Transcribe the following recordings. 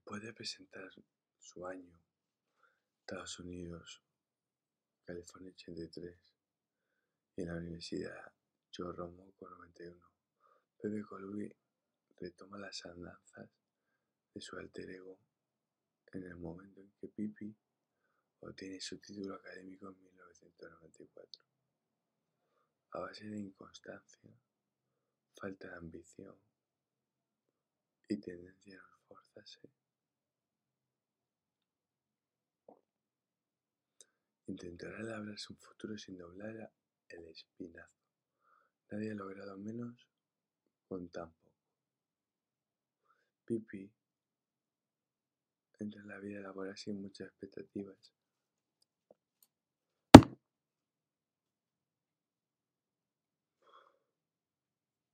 Después de presentar su año Estados Unidos, California 83, y en la Universidad Joe Romo con 91, Pepe Colby retoma las andanzas de su alter ego en el momento en que Pipi obtiene su título académico en 1994. A base de inconstancia, falta de ambición y tendencia a no esforzarse, intentará labrarse un futuro sin doblar el espinazo. Nadie ha logrado menos con tan poco. Pipi entra en la vida laboral sin muchas expectativas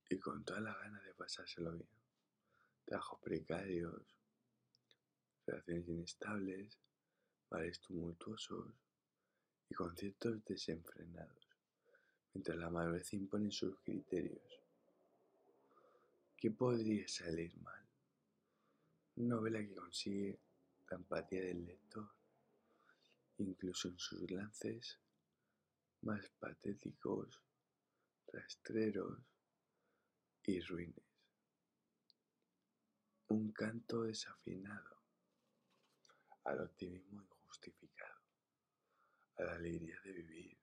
y con toda la ganas de pasárselo bien. Trabajos precarios, relaciones inestables, bares tumultuosos y conciertos desenfrenados, mientras la madurez impone sus criterios. ¿Qué podría salir mal? Novela que consigue la empatía del lector, incluso en sus lances más patéticos, rastreros y ruines. Un canto desafinado al optimismo injustificado, a la alegría de vivir,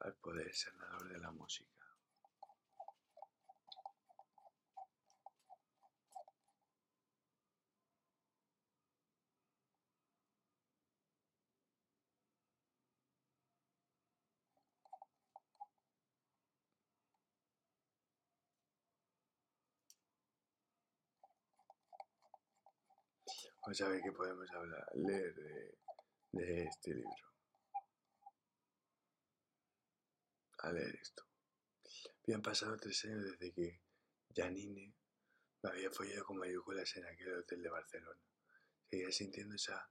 al poder sanador de la música. Ver qué podemos hablar, leer de, este libro. A leer esto. Habían pasado tres años desde que Janine me había follado con mayúsculas en aquel hotel de Barcelona. Seguía sintiendo esa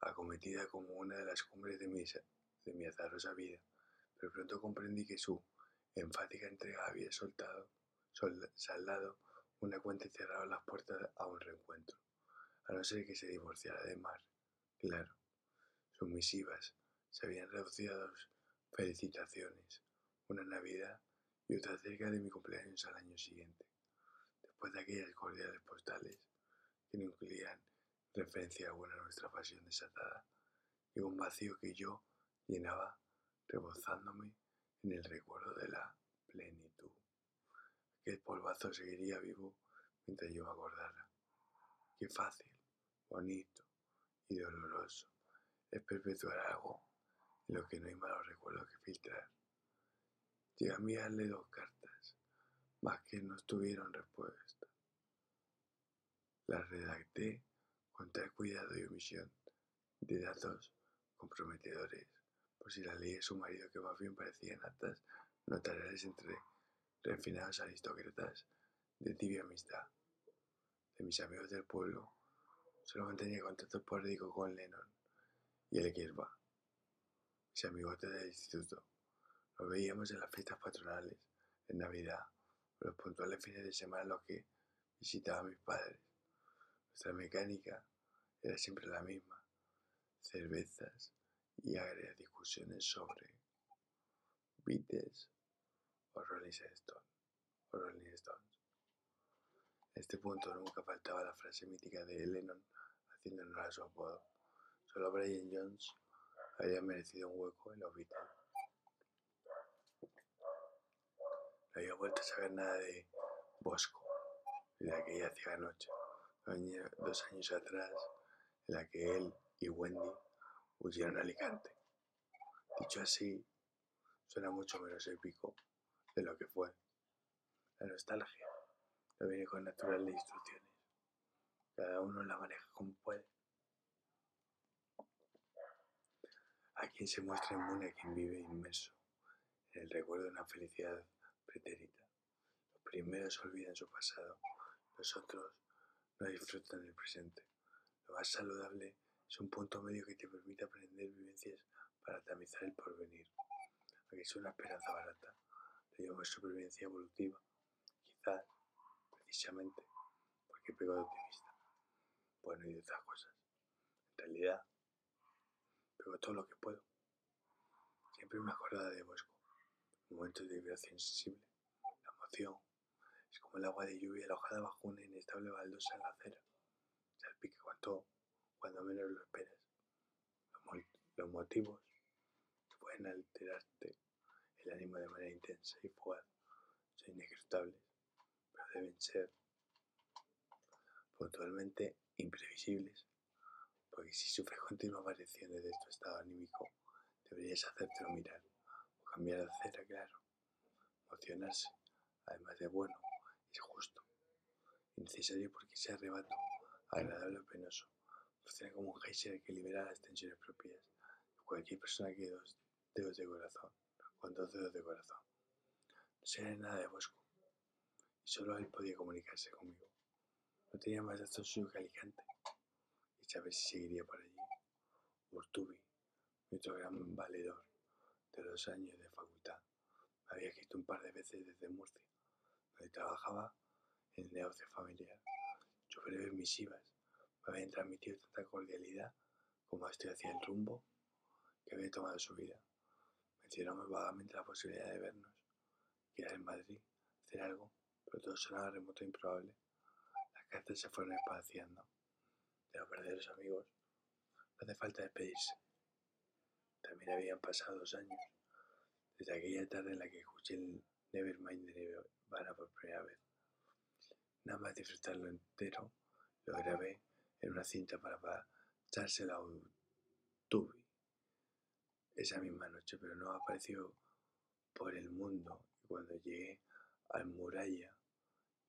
acometida como una de las cumbres de mi, de mi azarosa vida, pero pronto comprendí que su enfática entrega había soltado, saldado una cuenta y cerrado las puertas a un reencuentro a no ser que se divorciara de Mar. Claro, sus misivas se habían reducido a dos felicitaciones, una Navidad y otra cerca de mi cumpleaños al año siguiente, después de aquellas cordiales postales que no incluían referencia alguna a nuestra pasión desatada, y un vacío que yo llenaba rebozándome en el recuerdo de la plenitud. Aquel polvazo seguiría vivo mientras yo me acordara. Qué fácil bonito y doloroso es perpetuar algo en lo que no hay malos recuerdos que filtrar. A enviarle dos cartas, más que no tuvieron respuesta. Las redacté con tal cuidado y omisión de datos comprometedores, por si la de su marido que más bien parecían actas notariales entre refinados aristócratas de tibia amistad, de mis amigos del pueblo Solo mantenía contacto esporádico con Lennon y el Hierba, ese amigote del instituto. Lo veíamos en las fiestas patronales, en Navidad, o los puntuales fines de semana en los que visitaba a mis padres. Nuestra mecánica era siempre la misma, cervezas y agrias discusiones sobre Beatles o Rolling Stones. O Rolling Stones. En este punto nunca faltaba la frase mítica de Lennon haciendo a su apodo. Solo Brian Jones había merecido un hueco en los Beatles. No había vuelto a saber nada de Bosco de aquella ciega noche, dos años atrás, en la que él y Wendy huyeron a Alicante. Dicho así, suena mucho menos épico de lo que fue. La nostalgia no viene con naturales instrucciones. Cada uno la maneja como puede. A quien se muestra inmune, a quien vive inmenso en el recuerdo de una felicidad pretérita. Los primeros olvidan su pasado, los otros no disfrutan del presente. Lo más saludable es un punto medio que te permite aprender vivencias para tamizar el porvenir. Aquí es una esperanza barata, le llamo supervivencia evolutiva, quizás precisamente porque pego de optimista. Bueno, y de otras cosas. En realidad, pego todo lo que puedo. Siempre me acordaba de Bosco, momentos de vibración sensible, la emoción. Es como el agua de lluvia alojada bajo una inestable baldosa en la acera. Salpica cuando, cuando menos lo esperas. Los motivos pueden alterarte el ánimo de manera intensa y fugaz. Son inescrutables, pero deben ser puntualmente imprevisibles, porque si sufres continuas variaciones de tu estado anímico, deberías hacértelo mirar cambiar de acera, claro. Emocionarse, además de bueno, es justo, innecesario porque ese arrebato, agradable o penoso, funciona como un geyser que libera las tensiones propias cualquier persona que dos dedos de corazón, con dos dedos de corazón. No sé nada de Bosco, y solo él podía comunicarse conmigo. No tenía más datos suyo que Alicante, y saber si seguiría por allí. Urtubi, mi otro gran valedor de los años de facultad, me había escrito un par de veces desde Murcia, donde trabajaba en negocio familiar. Sus breves misivas me habían transmitido tanta cordialidad como estoy hacia el rumbo que había tomado su vida. Mencionamos vagamente la posibilidad de vernos, quedar en Madrid, hacer algo, pero todo sonaba remoto e improbable. Las cartas se fueron espaciando. De los verdaderos amigos, no hace falta despedirse. También habían pasado dos años, desde aquella tarde en la que escuché el Nevermind de Nirvana por primera vez. Nada más disfrutarlo entero, lo grabé en una cinta para echársela a tubi esa misma noche, pero no apareció por el mundo. Cuando llegué al muralla,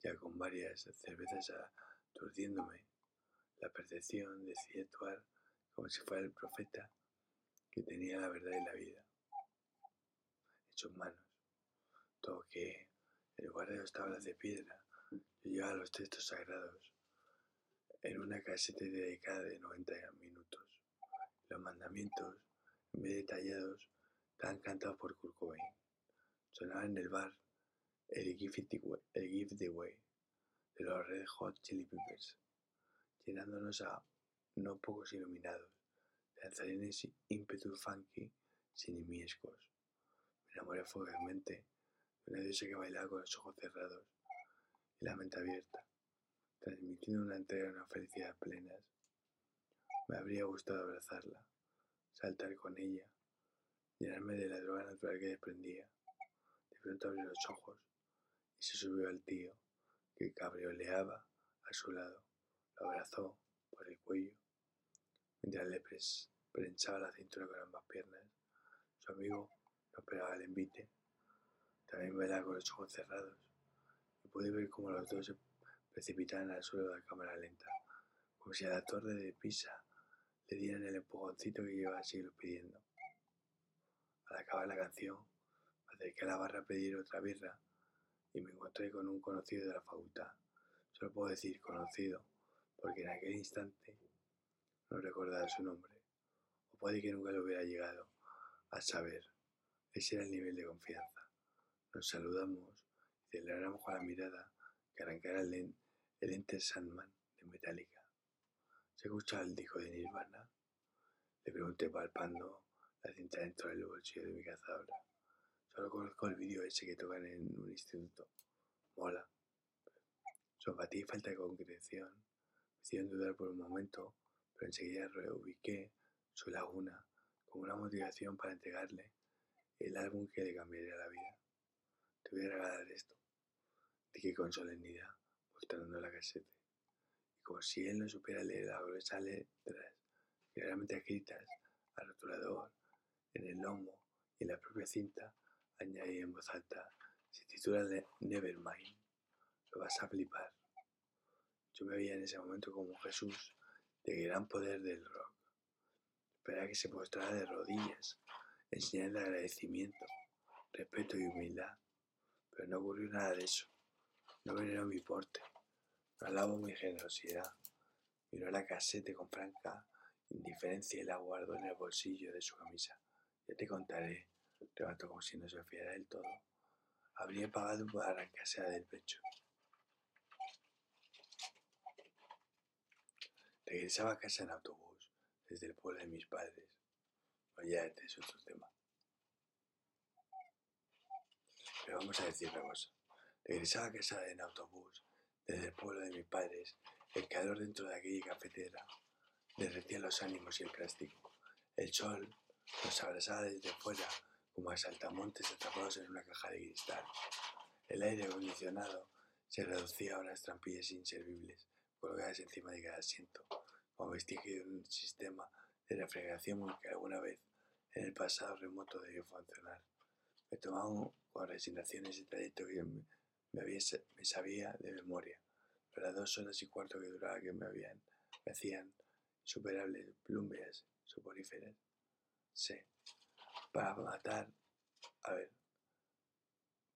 ya con varias cervezas aturdiéndome, la percepción decidí actuar como si fuera el profeta que tenía la verdad y la vida en sus manos. Todo que, en lugar de dos tablas de piedra, yo llevaba los textos sagrados en una caseta dedicada de 90 minutos. Los mandamientos, en vez de tallados, estaban cantados por Kurt Cobain. Sonaba en el bar el Give, el Give the Way de los Red Hot Chili Peppers, llenándonos a no pocos iluminados, danzarines ímpetu funky sinimiescos. Me enamoré fugazmente de una diosa que bailaba con los ojos cerrados y la mente abierta transmitiendo una entrega y una felicidad plenas. Me habría gustado abrazarla, saltar con ella, llenarme de la droga natural que desprendía. De pronto abrió los ojos y se subió al tío, que cabrioleaba a su lado. Lo abrazó por el cuello, mientras le prensaba la cintura con ambas piernas. Su amigo no esperaba el envite. También bailaba con los ojos cerrados y pude ver cómo los dos se precipitaban al suelo de cámara lenta, como si a la torre de Pisa le dieran el empujoncito que llevaba siglos pidiendo. Al acabar la canción, me acerqué a la barra a pedir otra birra y me encontré con un conocido de la facultad. Solo puedo decir conocido, porque en aquel instante no recordaba su nombre, puede que nunca lo hubiera llegado a saber. Ese era el nivel de confianza. Nos saludamos y celebramos con la mirada que arrancara el, el Enter Sandman de Metallica. ¿Se escucha el disco de Nirvana? Le pregunté palpando la cinta dentro del bolsillo de mi cazadora. Solo conozco el vídeo ese que tocan en un instituto. Mola. Su apatía y falta de concreción me hicieron dudar por un momento, pero enseguida reubiqué su laguna como una motivación para entregarle el álbum que le cambiaría la vida. Te voy a regalar esto. Dije con solemnidad, mostrando la caseta. Y como si él no supiera leer las gruesas letras claramente escritas al rotulador, en el lomo y en la propia cinta, añadí en voz alta, se titula Nevermind, lo vas a flipar. Yo me veía en ese momento como Jesús de gran poder del rock. Esperaba que se mostrara de rodillas, en agradecimiento, respeto y humildad, pero no ocurrió nada de eso. No venero mi porte, no alabo mi generosidad. Miró la casete con franca indiferencia y la guardó en el bolsillo de su camisa. Ya te contaré, levantó como si no se fiara del todo. Habría pagado por arrancársela del pecho. Regresaba a casa en autobús, desde el pueblo de mis padres. Oye, este es otro tema. Pero vamos a decir una cosa. Regresaba a casa en autobús, desde el pueblo de mis padres. El calor dentro de aquella cafetera derretía los ánimos y el plástico. El sol nos abrazaba desde fuera como a saltamontes atrapados en una caja de cristal. El aire acondicionado se reducía a unas trampillas inservibles colgadas encima de cada asiento, como vestigio de un sistema de refrigeración que alguna vez en el pasado remoto debió funcionar. Me tomaba con resignación ese trayecto que me, me sabía de memoria, pero las dos horas y cuarto que duraba que me, habían, me hacían superables plumbeas soporíferas. Sí, para matar, a ver,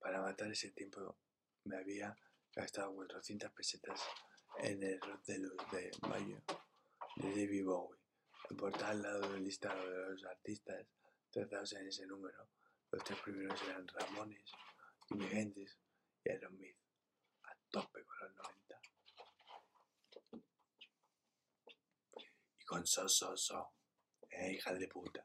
para matar ese tiempo me había gastado 400 pesetas en el de luz de mayo de David Bowie. En portada al lado del listado de los artistas tratados en ese número, los tres primeros eran Ramones, Inmigrantes y Aerosmith. A tope con los 90. Y con So So So, eh, hija de puta.